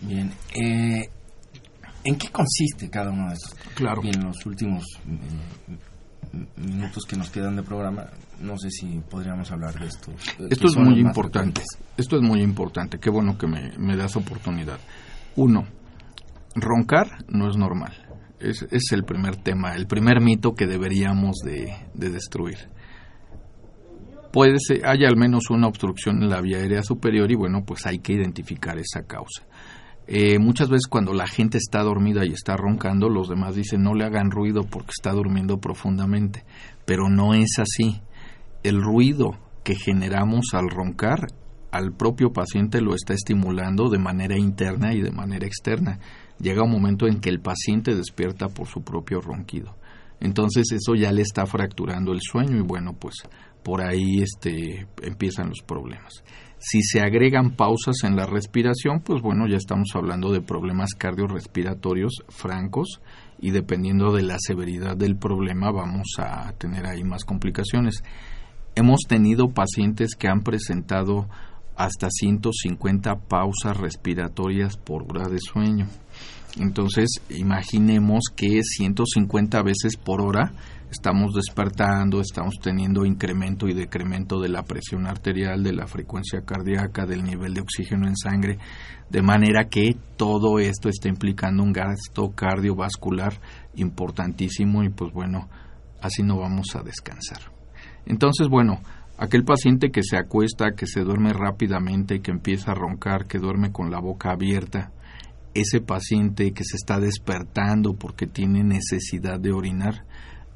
Bien, eh, ¿en qué consiste cada uno de estos? Claro. en los últimos eh, minutos que nos quedan de programa, no sé si podríamos hablar de esto. Esto es muy importante. Esto es muy importante. Qué bueno que me, das oportunidad. Uno, roncar no es normal. Es, es, el primer tema, el primer mito que deberíamos de, de destruir. Puede ser, hay al menos una obstrucción en la vía aérea superior y bueno, pues hay que identificar esa causa. Eh, muchas veces cuando la gente está dormida y está roncando, los demás dicen no le hagan ruido porque está durmiendo profundamente, pero no es así. El ruido que generamos al roncar al propio paciente lo está estimulando de manera interna y de manera externa. Llega un momento en que el paciente despierta por su propio ronquido. Entonces eso ya le está fracturando el sueño y bueno, pues por ahí este, empiezan los problemas. Si se agregan pausas en la respiración, pues bueno, ya estamos hablando de problemas cardiorrespiratorios francos y dependiendo de la severidad del problema vamos a tener ahí más complicaciones. Hemos tenido pacientes que han presentado hasta 150 pausas respiratorias por hora de sueño. Entonces, imaginemos que 150 veces por hora estamos despertando, estamos teniendo incremento y decremento de la presión arterial, de la frecuencia cardíaca, del nivel de oxígeno en sangre, de manera que todo esto está implicando un gasto cardiovascular importantísimo y pues bueno, así no vamos a descansar. Entonces, bueno, aquel paciente que se acuesta, que se duerme rápidamente, que empieza a roncar, que duerme con la boca abierta, ese paciente que se está despertando porque tiene necesidad de orinar,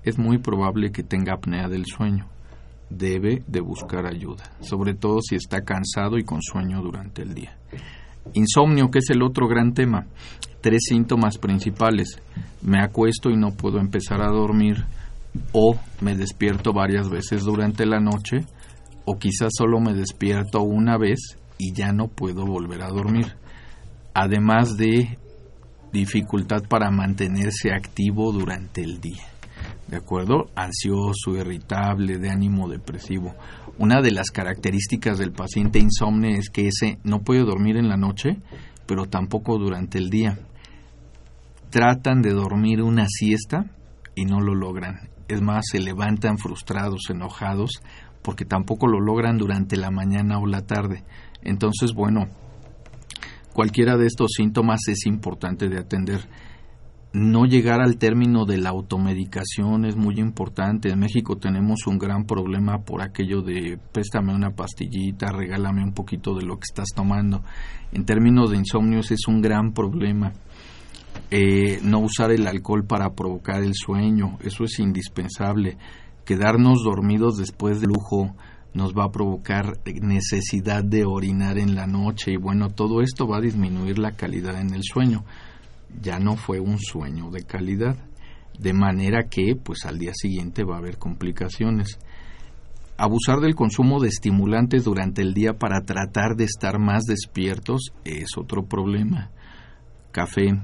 es muy probable que tenga apnea del sueño. Debe de buscar ayuda, sobre todo si está cansado y con sueño durante el día. Insomnio, que es el otro gran tema. Tres síntomas principales. Me acuesto y no puedo empezar a dormir o me despierto varias veces durante la noche o quizás solo me despierto una vez y ya no puedo volver a dormir. Además de dificultad para mantenerse activo durante el día. ¿De acuerdo? Ansioso, irritable, de ánimo depresivo. Una de las características del paciente insomne es que ese no puede dormir en la noche, pero tampoco durante el día. Tratan de dormir una siesta y no lo logran. Es más, se levantan frustrados, enojados, porque tampoco lo logran durante la mañana o la tarde. Entonces, bueno, cualquiera de estos síntomas es importante de atender no llegar al término de la automedicación es muy importante. En México tenemos un gran problema por aquello de préstame una pastillita, regálame un poquito de lo que estás tomando. En términos de insomnios es un gran problema. Eh, no usar el alcohol para provocar el sueño, eso es indispensable. Quedarnos dormidos después del lujo nos va a provocar necesidad de orinar en la noche y bueno, todo esto va a disminuir la calidad en el sueño ya no fue un sueño de calidad, de manera que pues al día siguiente va a haber complicaciones. Abusar del consumo de estimulantes durante el día para tratar de estar más despiertos es otro problema. Café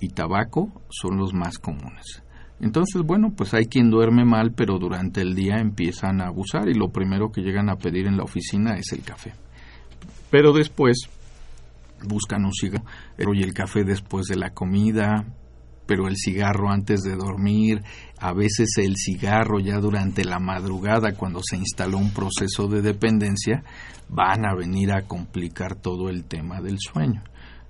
y tabaco son los más comunes. Entonces, bueno, pues hay quien duerme mal, pero durante el día empiezan a abusar y lo primero que llegan a pedir en la oficina es el café. Pero después buscan un cigarro y el café después de la comida, pero el cigarro antes de dormir, a veces el cigarro ya durante la madrugada cuando se instaló un proceso de dependencia, van a venir a complicar todo el tema del sueño.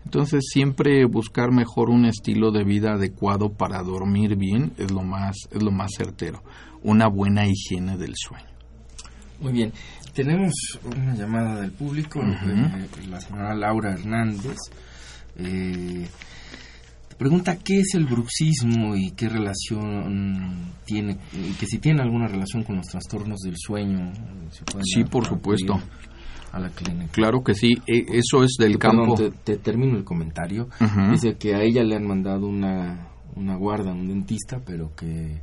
Entonces siempre buscar mejor un estilo de vida adecuado para dormir bien es lo más es lo más certero, una buena higiene del sueño. Muy bien. Tenemos una llamada del público, eh, la señora Laura Hernández. Eh, pregunta qué es el bruxismo y qué relación tiene, que si tiene alguna relación con los trastornos del sueño. sí, por supuesto. A la clínica. Claro que sí, e, eso es del campo. te, termino el comentario. Dice que a ella le han mandado una, una guarda, un dentista, pero que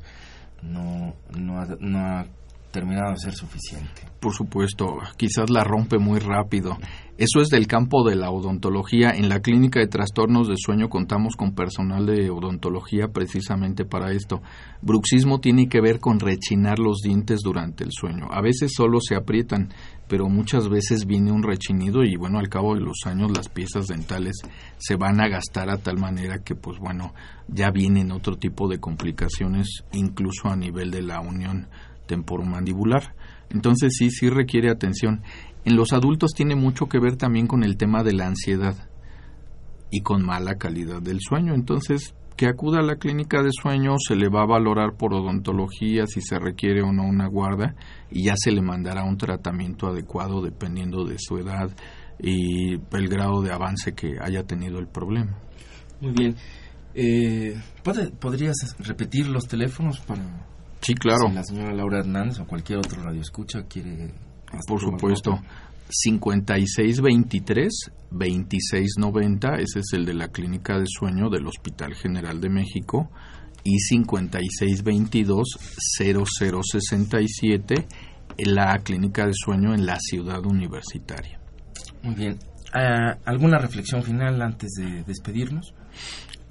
no, no, no ha terminado de ser suficiente. Por supuesto, quizás la rompe muy rápido. Eso es del campo de la odontología. En la clínica de trastornos de sueño contamos con personal de odontología precisamente para esto. Bruxismo tiene que ver con rechinar los dientes durante el sueño. A veces solo se aprietan, pero muchas veces viene un rechinido y bueno, al cabo de los años las piezas dentales se van a gastar a tal manera que pues bueno, ya vienen otro tipo de complicaciones incluso a nivel de la unión temporomandibular. Entonces sí, sí requiere atención. En los adultos tiene mucho que ver también con el tema de la ansiedad y con mala calidad del sueño. Entonces, que acuda a la clínica de sueño, se le va a valorar por odontología si se requiere o no una guarda y ya se le mandará un tratamiento adecuado dependiendo de su edad y el grado de avance que haya tenido el problema. Muy bien. Eh, ¿Podrías repetir los teléfonos para Sí, claro. Si la señora Laura Hernández o cualquier otro radio escucha quiere... Por supuesto. 5623-2690, ese es el de la Clínica de Sueño del Hospital General de México. y 5622-0067 en la clínica de sueño en la ciudad universitaria. Muy bien. Ah, ¿Alguna reflexión final antes de despedirnos?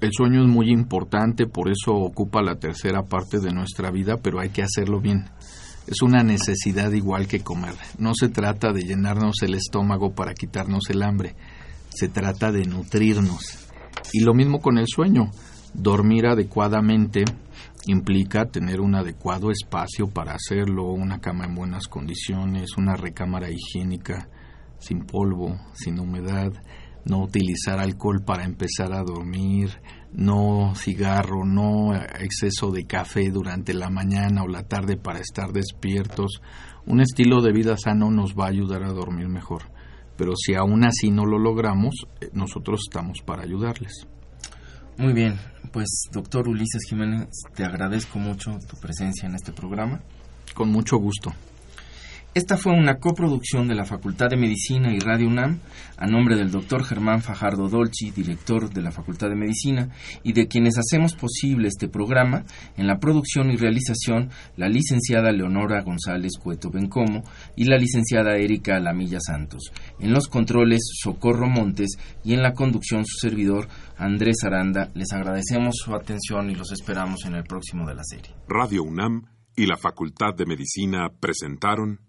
El sueño es muy importante, por eso ocupa la tercera parte de nuestra vida, pero hay que hacerlo bien. Es una necesidad igual que comer. No se trata de llenarnos el estómago para quitarnos el hambre, se trata de nutrirnos. Y lo mismo con el sueño. Dormir adecuadamente implica tener un adecuado espacio para hacerlo, una cama en buenas condiciones, una recámara higiénica, sin polvo, sin humedad, no utilizar alcohol para empezar a dormir, no cigarro, no exceso de café durante la mañana o la tarde para estar despiertos. Un estilo de vida sano nos va a ayudar a dormir mejor. Pero si aún así no lo logramos, eh, nosotros estamos para ayudarles. Muy bien, pues doctor Ulises Jiménez, te agradezco mucho tu presencia en este programa. Con mucho gusto. Esta fue una coproducción de la Facultad de Medicina y Radio UNAM a nombre del doctor Germán Fajardo Dolci, director de la Facultad de Medicina, y de quienes hacemos posible este programa, en la producción y realización la licenciada Leonora González Cueto Bencomo y la licenciada Erika Lamilla Santos, en los controles Socorro Montes y en la conducción su servidor Andrés Aranda. Les agradecemos su atención y los esperamos en el próximo de la serie. Radio UNAM y la Facultad de Medicina presentaron